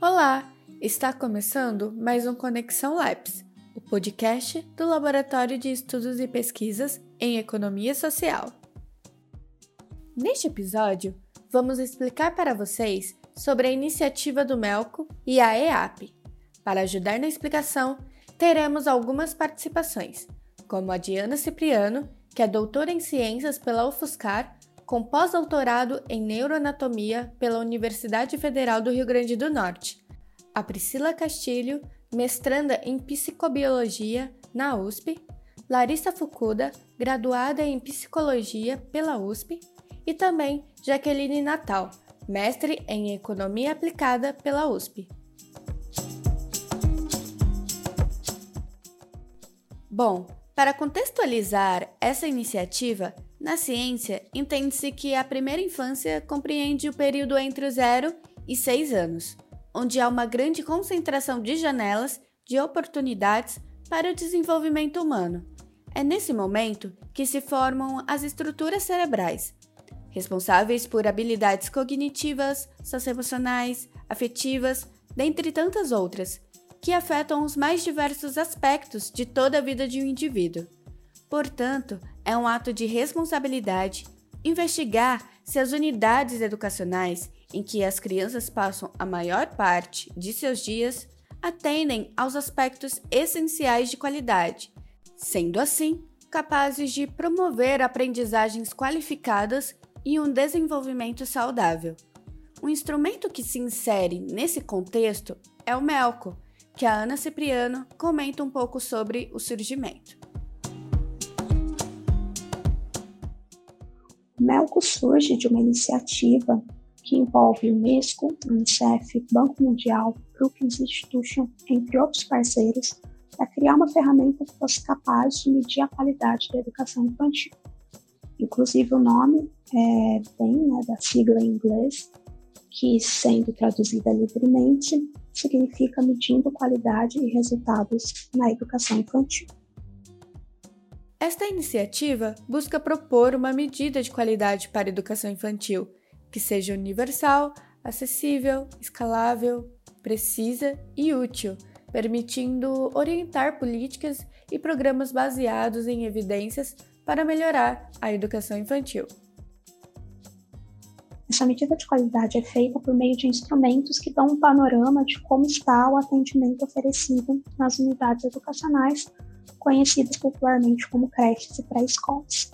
Olá! Está começando mais um Conexão Labs, o podcast do Laboratório de Estudos e Pesquisas em Economia Social. Neste episódio, vamos explicar para vocês sobre a iniciativa do Melco e a EAP. Para ajudar na explicação, teremos algumas participações, como a Diana Cipriano, que é doutora em Ciências pela UFSCar, com pós-doutorado em Neuroanatomia pela Universidade Federal do Rio Grande do Norte a Priscila Castilho, mestranda em Psicobiologia na USP, Larissa Fukuda, graduada em Psicologia pela USP, e também Jaqueline Natal, mestre em Economia Aplicada pela USP. Bom, para contextualizar essa iniciativa, na ciência entende-se que a primeira infância compreende o período entre os 0 e 6 anos onde há uma grande concentração de janelas de oportunidades para o desenvolvimento humano. É nesse momento que se formam as estruturas cerebrais, responsáveis por habilidades cognitivas, socioemocionais, afetivas, dentre tantas outras, que afetam os mais diversos aspectos de toda a vida de um indivíduo. Portanto, é um ato de responsabilidade investigar se as unidades educacionais em que as crianças passam a maior parte de seus dias atendem aos aspectos essenciais de qualidade, sendo assim capazes de promover aprendizagens qualificadas e um desenvolvimento saudável. Um instrumento que se insere nesse contexto é o Melco, que a Ana Cipriano comenta um pouco sobre o surgimento. Melco surge de uma iniciativa que envolve Unesco, Unicef, Banco Mundial, Brookings Institution, entre outros parceiros, para criar uma ferramenta que fosse capaz de medir a qualidade da educação infantil. Inclusive o nome é, vem né, da sigla em inglês, que sendo traduzida livremente, significa medindo qualidade e resultados na educação infantil. Esta iniciativa busca propor uma medida de qualidade para a educação infantil, que seja universal, acessível, escalável, precisa e útil, permitindo orientar políticas e programas baseados em evidências para melhorar a educação infantil. Essa medida de qualidade é feita por meio de instrumentos que dão um panorama de como está o atendimento oferecido nas unidades educacionais, conhecidas popularmente como creches e pré-escolas.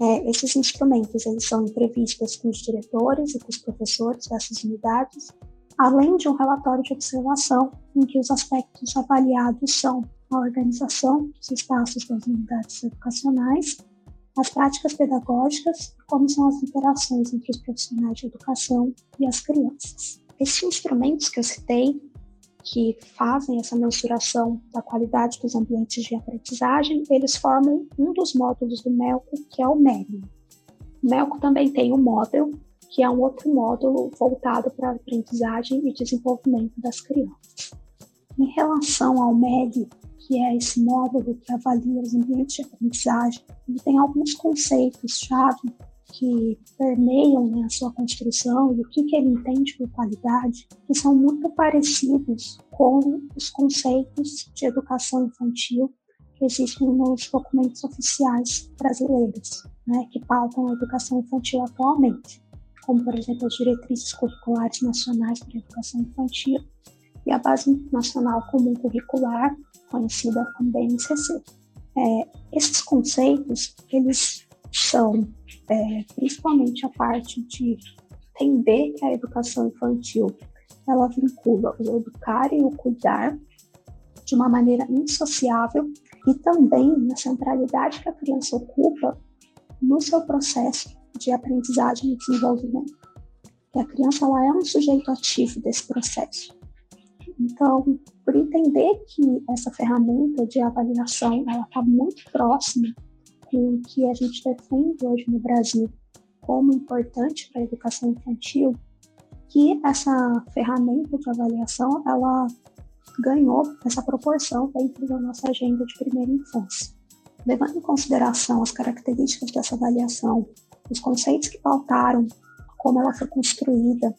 É, esses instrumentos eles são entrevistas com os diretores e com os professores dessas unidades, além de um relatório de observação em que os aspectos avaliados são a organização dos espaços das unidades educacionais, as práticas pedagógicas e como são as interações entre os profissionais de educação e as crianças. Esses instrumentos que eu citei que fazem essa mensuração da qualidade dos ambientes de aprendizagem, eles formam um dos módulos do MELCO, que é o MERI. O MELCO também tem o módulo, que é um outro módulo voltado para a aprendizagem e desenvolvimento das crianças. Em relação ao MERI, que é esse módulo que avalia os ambientes de aprendizagem, ele tem alguns conceitos-chave que permeiam né, a sua construção e o que, que ele entende por qualidade, que são muito parecidos com os conceitos de educação infantil que existem nos documentos oficiais brasileiros, né, que pautam a educação infantil atualmente, como, por exemplo, as diretrizes curriculares nacionais para a educação infantil e a Base Nacional Comum Curricular, conhecida como BNCC. É, esses conceitos, eles são é, principalmente a parte de entender que a educação infantil ela vincula o educar e o cuidar de uma maneira insociável e também na centralidade que a criança ocupa no seu processo de aprendizagem e desenvolvimento. Que a criança ela é um sujeito ativo desse processo. Então, por entender que essa ferramenta de avaliação ela está muito próxima com o que a gente defende hoje no Brasil como importante para a educação infantil, que essa ferramenta de avaliação ela ganhou essa proporção dentro da nossa agenda de primeira infância. Levando em consideração as características dessa avaliação, os conceitos que pautaram como ela foi construída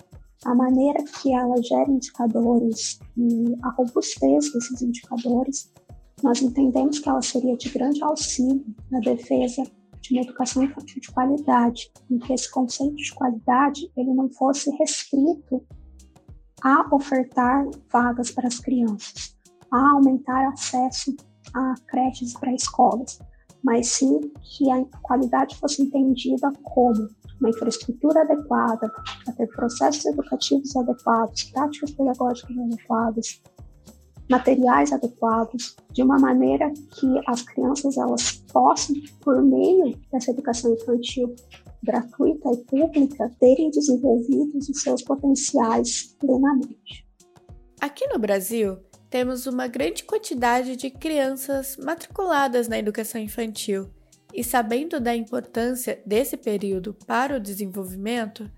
a maneira que ela gera indicadores e a robustez desses indicadores, nós entendemos que ela seria de grande auxílio na defesa de uma educação infantil de qualidade, em que esse conceito de qualidade ele não fosse restrito a ofertar vagas para as crianças, a aumentar acesso a creches para escolas, mas sim que a qualidade fosse entendida como uma infraestrutura adequada, a ter processos educativos adequados, práticas pedagógicas adequadas, materiais adequados, de uma maneira que as crianças elas possam, por meio dessa educação infantil gratuita e pública, terem desenvolvidos os seus potenciais plenamente. Aqui no Brasil, temos uma grande quantidade de crianças matriculadas na educação infantil e, sabendo da importância desse período para o desenvolvimento,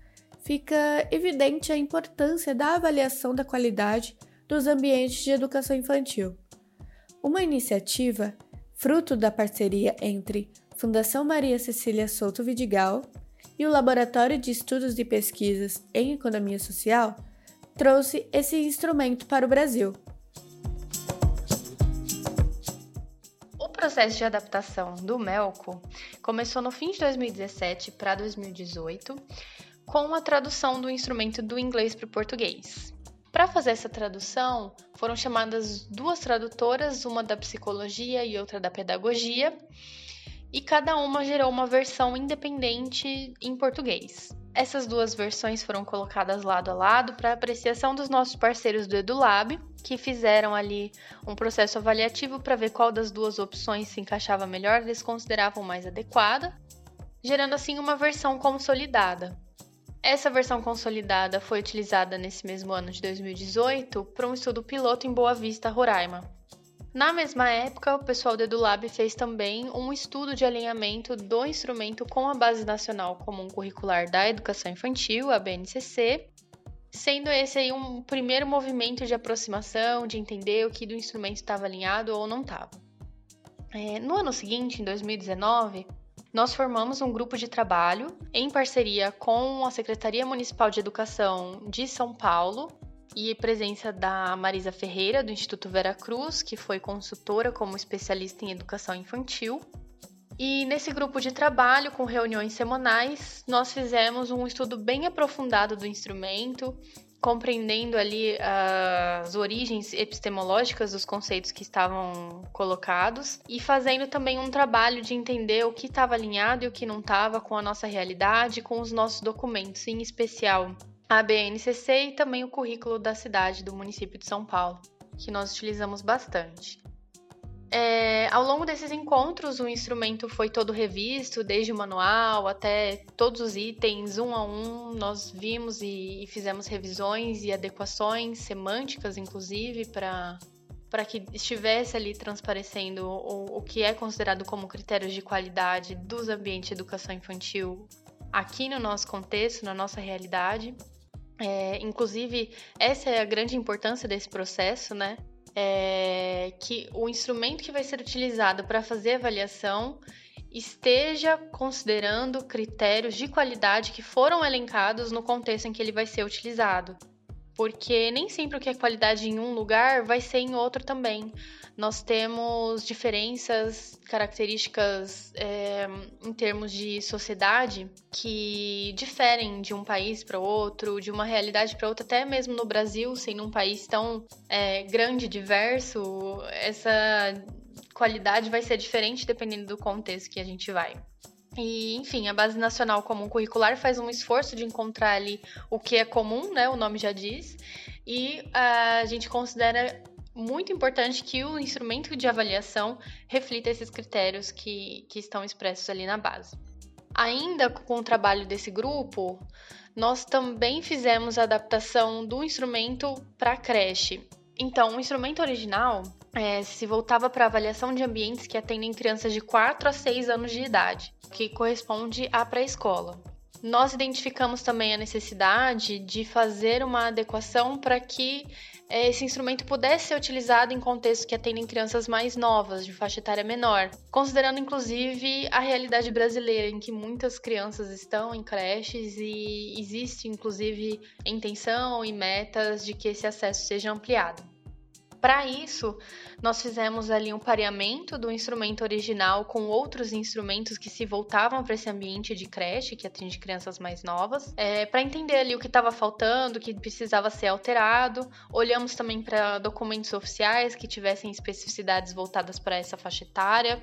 fica evidente a importância da avaliação da qualidade dos ambientes de educação infantil. Uma iniciativa fruto da parceria entre Fundação Maria Cecília Souto Vidigal e o Laboratório de Estudos e Pesquisas em Economia Social trouxe esse instrumento para o Brasil. processo de adaptação do Melco começou no fim de 2017 para 2018, com a tradução do instrumento do inglês para o português. Para fazer essa tradução, foram chamadas duas tradutoras, uma da psicologia e outra da pedagogia, e cada uma gerou uma versão independente em português. Essas duas versões foram colocadas lado a lado para apreciação dos nossos parceiros do EduLab, que fizeram ali um processo avaliativo para ver qual das duas opções se encaixava melhor, eles consideravam mais adequada, gerando assim uma versão consolidada. Essa versão consolidada foi utilizada nesse mesmo ano de 2018 para um estudo piloto em Boa Vista, Roraima. Na mesma época, o pessoal do EduLab fez também um estudo de alinhamento do instrumento com a Base Nacional Comum Curricular da Educação Infantil, a BNCC, sendo esse aí um primeiro movimento de aproximação, de entender o que do instrumento estava alinhado ou não estava. É, no ano seguinte, em 2019, nós formamos um grupo de trabalho em parceria com a Secretaria Municipal de Educação de São Paulo e presença da Marisa Ferreira, do Instituto Vera Cruz, que foi consultora como especialista em educação infantil. E nesse grupo de trabalho, com reuniões semanais, nós fizemos um estudo bem aprofundado do instrumento, compreendendo ali as origens epistemológicas dos conceitos que estavam colocados e fazendo também um trabalho de entender o que estava alinhado e o que não estava com a nossa realidade, com os nossos documentos, em especial a BNCC e também o currículo da cidade do município de São Paulo, que nós utilizamos bastante. É, ao longo desses encontros, o instrumento foi todo revisto, desde o manual até todos os itens, um a um. Nós vimos e, e fizemos revisões e adequações semânticas, inclusive, para para que estivesse ali transparecendo o, o que é considerado como critérios de qualidade dos ambientes de educação infantil aqui no nosso contexto, na nossa realidade. É, inclusive, essa é a grande importância desse processo, né? É, que o instrumento que vai ser utilizado para fazer a avaliação esteja considerando critérios de qualidade que foram elencados no contexto em que ele vai ser utilizado porque nem sempre o que é qualidade em um lugar vai ser em outro também. Nós temos diferenças, características é, em termos de sociedade que diferem de um país para outro, de uma realidade para outra, até mesmo no Brasil, sendo um país tão é, grande, diverso, essa qualidade vai ser diferente dependendo do contexto que a gente vai. E, enfim, a Base Nacional Comum Curricular faz um esforço de encontrar ali o que é comum, né? O nome já diz. E a gente considera muito importante que o instrumento de avaliação reflita esses critérios que, que estão expressos ali na base. Ainda com o trabalho desse grupo, nós também fizemos a adaptação do instrumento para creche. Então, o instrumento original é, se voltava para avaliação de ambientes que atendem crianças de 4 a 6 anos de idade que corresponde à pré-escola. Nós identificamos também a necessidade de fazer uma adequação para que é, esse instrumento pudesse ser utilizado em contextos que atendem crianças mais novas, de faixa etária menor, considerando inclusive a realidade brasileira, em que muitas crianças estão em creches e existe inclusive intenção e metas de que esse acesso seja ampliado. Para isso, nós fizemos ali um pareamento do instrumento original com outros instrumentos que se voltavam para esse ambiente de creche, que atende crianças mais novas, é, para entender ali o que estava faltando, o que precisava ser alterado. Olhamos também para documentos oficiais que tivessem especificidades voltadas para essa faixa etária,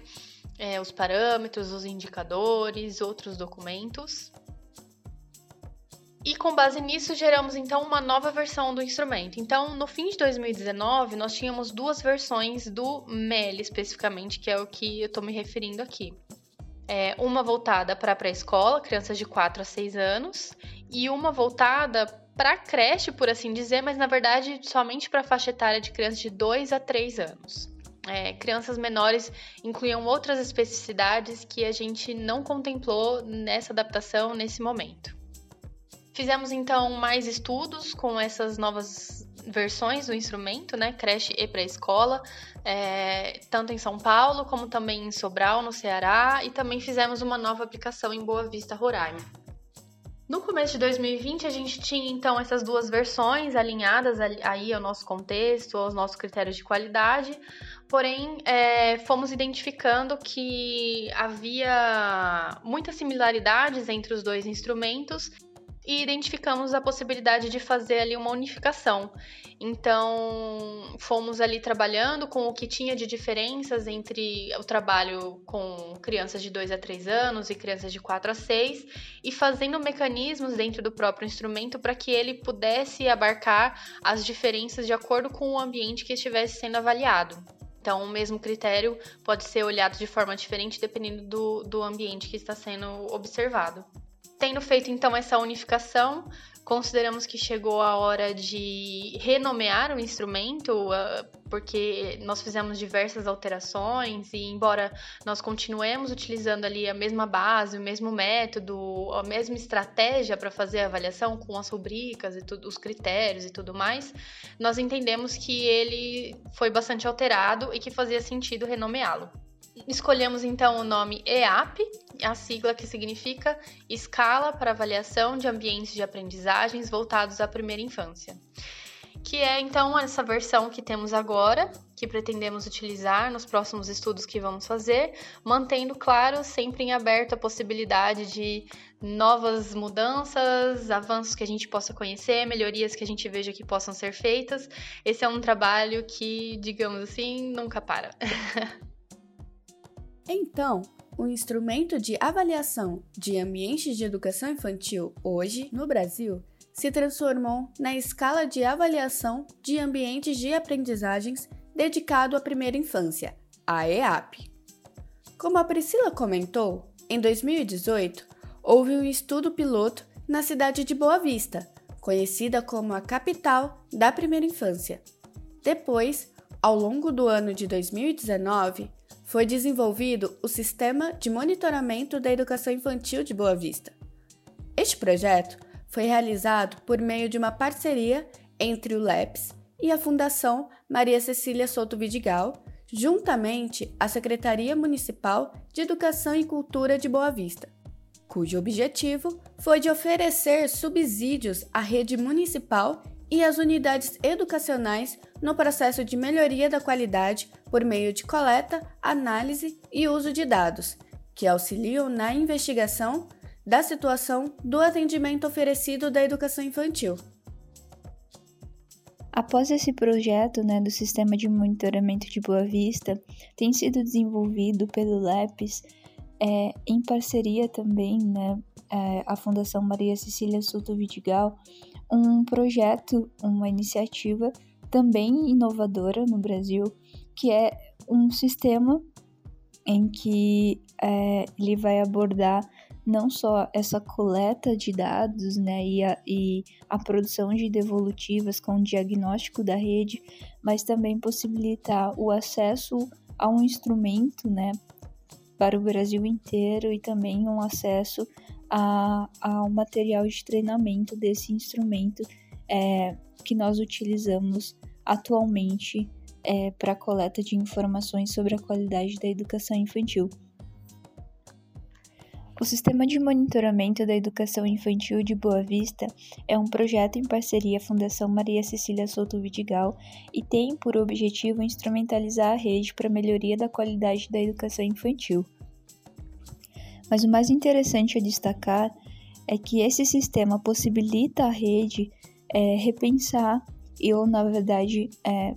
é, os parâmetros, os indicadores, outros documentos. E com base nisso, geramos então uma nova versão do instrumento. Então, no fim de 2019, nós tínhamos duas versões do MEL especificamente, que é o que eu estou me referindo aqui. É, uma voltada para a pré-escola, crianças de 4 a 6 anos, e uma voltada para creche, por assim dizer, mas na verdade somente para a faixa etária de crianças de 2 a 3 anos. É, crianças menores incluíam outras especificidades que a gente não contemplou nessa adaptação nesse momento. Fizemos então mais estudos com essas novas versões do instrumento, né? Creche e pré-escola, é, tanto em São Paulo como também em Sobral, no Ceará, e também fizemos uma nova aplicação em Boa Vista, Roraima. No começo de 2020, a gente tinha então essas duas versões alinhadas aí ao nosso contexto, aos nossos critérios de qualidade, porém é, fomos identificando que havia muitas similaridades entre os dois instrumentos e identificamos a possibilidade de fazer ali uma unificação. Então, fomos ali trabalhando com o que tinha de diferenças entre o trabalho com crianças de 2 a 3 anos e crianças de 4 a 6 e fazendo mecanismos dentro do próprio instrumento para que ele pudesse abarcar as diferenças de acordo com o ambiente que estivesse sendo avaliado. Então, o mesmo critério pode ser olhado de forma diferente dependendo do, do ambiente que está sendo observado. Tendo feito então essa unificação, consideramos que chegou a hora de renomear o instrumento, ah, porque nós fizemos diversas alterações e embora nós continuemos utilizando ali a mesma base, o mesmo método, a mesma estratégia para fazer a avaliação com as rubricas e tudo, os critérios e tudo mais, nós entendemos que ele foi bastante alterado e que fazia sentido renomeá-lo. Escolhemos então o nome EAP, a sigla que significa Escala para Avaliação de Ambientes de Aprendizagens Voltados à Primeira Infância. Que é então essa versão que temos agora, que pretendemos utilizar nos próximos estudos que vamos fazer, mantendo, claro, sempre em aberto a possibilidade de novas mudanças, avanços que a gente possa conhecer, melhorias que a gente veja que possam ser feitas. Esse é um trabalho que, digamos assim, nunca para. Então, o instrumento de avaliação de ambientes de educação infantil hoje, no Brasil, se transformou na escala de avaliação de ambientes de aprendizagens dedicado à primeira infância, a EAP. Como a Priscila comentou, em 2018 houve um estudo piloto na cidade de Boa Vista, conhecida como a capital da primeira infância. Depois, ao longo do ano de 2019, foi desenvolvido o Sistema de Monitoramento da Educação Infantil de Boa Vista. Este projeto foi realizado por meio de uma parceria entre o LEPS e a Fundação Maria Cecília Souto Vidigal, juntamente à Secretaria Municipal de Educação e Cultura de Boa Vista, cujo objetivo foi de oferecer subsídios à rede municipal e às unidades educacionais no processo de melhoria da qualidade por meio de coleta, análise e uso de dados, que auxiliam na investigação da situação do atendimento oferecido da educação infantil. Após esse projeto né, do Sistema de Monitoramento de Boa Vista, tem sido desenvolvido pelo LEPS é, em parceria também, né, é, a Fundação Maria Cecília Souto Vidigal, um projeto, uma iniciativa também inovadora no Brasil, que é um sistema em que é, ele vai abordar não só essa coleta de dados né, e, a, e a produção de devolutivas com o diagnóstico da rede, mas também possibilitar o acesso a um instrumento né, para o Brasil inteiro e também um acesso a, ao material de treinamento desse instrumento é, que nós utilizamos atualmente é, para coleta de informações sobre a qualidade da educação infantil. O Sistema de Monitoramento da Educação Infantil de Boa Vista é um projeto em parceria Fundação Maria Cecília Souto Vidigal e tem por objetivo instrumentalizar a rede para a melhoria da qualidade da educação infantil. Mas o mais interessante a destacar é que esse sistema possibilita à rede é, repensar e, ou na verdade, é,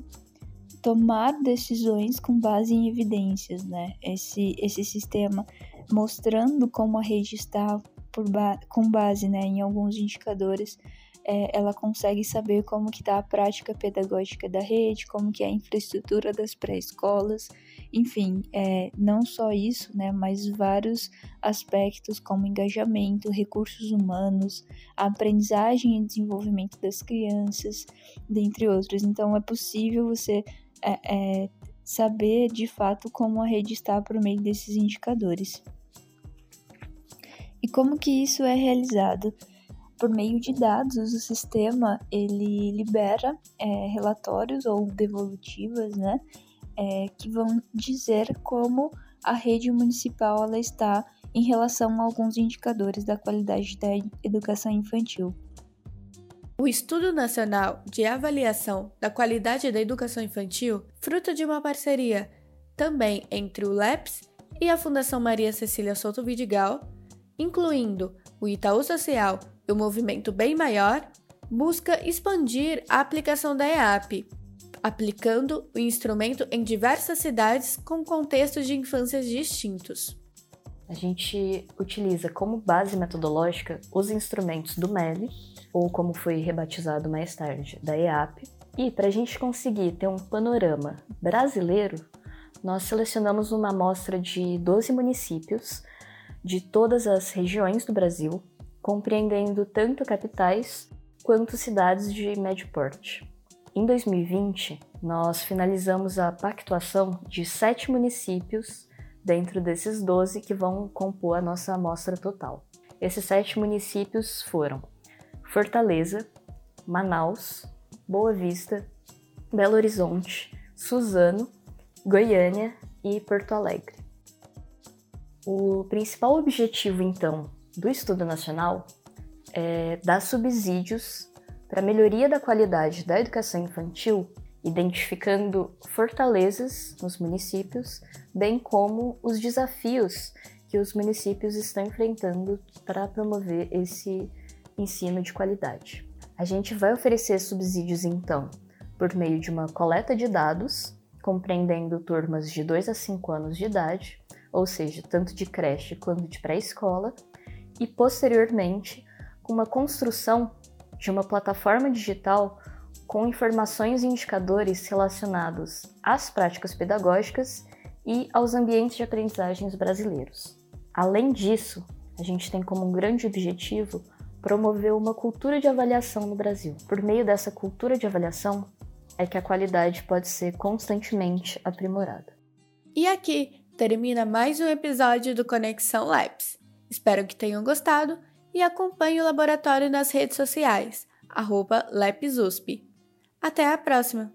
tomar decisões com base em evidências, né? Esse, esse sistema mostrando como a rede está ba com base né, em alguns indicadores, é, ela consegue saber como que está a prática pedagógica da rede, como que é a infraestrutura das pré-escolas, enfim, é, não só isso, né, mas vários aspectos como engajamento, recursos humanos, aprendizagem e desenvolvimento das crianças, dentre outros. Então, é possível você é, é saber de fato como a rede está por meio desses indicadores. E como que isso é realizado? Por meio de dados, o sistema ele libera é, relatórios ou devolutivas, né, é, que vão dizer como a rede municipal ela está em relação a alguns indicadores da qualidade da educação infantil. O Estudo Nacional de Avaliação da Qualidade da Educação Infantil, fruto de uma parceria também entre o LEPS e a Fundação Maria Cecília Souto Vidigal, incluindo o Itaú Social e o Movimento Bem Maior, busca expandir a aplicação da EAP, aplicando o instrumento em diversas cidades com contextos de infâncias distintos. A gente utiliza como base metodológica os instrumentos do MELI, ou como foi rebatizado mais tarde, da EAP, e para a gente conseguir ter um panorama brasileiro, nós selecionamos uma amostra de 12 municípios de todas as regiões do Brasil, compreendendo tanto capitais quanto cidades de médio porte. Em 2020, nós finalizamos a pactuação de sete municípios dentro desses 12 que vão compor a nossa amostra total. Esses sete municípios foram Fortaleza, Manaus, Boa Vista, Belo Horizonte, Suzano, Goiânia e Porto Alegre. O principal objetivo, então, do estudo nacional é dar subsídios para a melhoria da qualidade da educação infantil, identificando fortalezas nos municípios, bem como os desafios que os municípios estão enfrentando para promover esse ensino de qualidade. A gente vai oferecer subsídios, então, por meio de uma coleta de dados, compreendendo turmas de 2 a 5 anos de idade, ou seja, tanto de creche quanto de pré-escola, e posteriormente com uma construção de uma plataforma digital com informações e indicadores relacionados às práticas pedagógicas e aos ambientes de aprendizagens brasileiros. Além disso, a gente tem como um grande objetivo promover uma cultura de avaliação no Brasil. Por meio dessa cultura de avaliação, é que a qualidade pode ser constantemente aprimorada. E aqui termina mais um episódio do Conexão Labs. Espero que tenham gostado e acompanhe o laboratório nas redes sociais, LabsUSP. Até a próxima!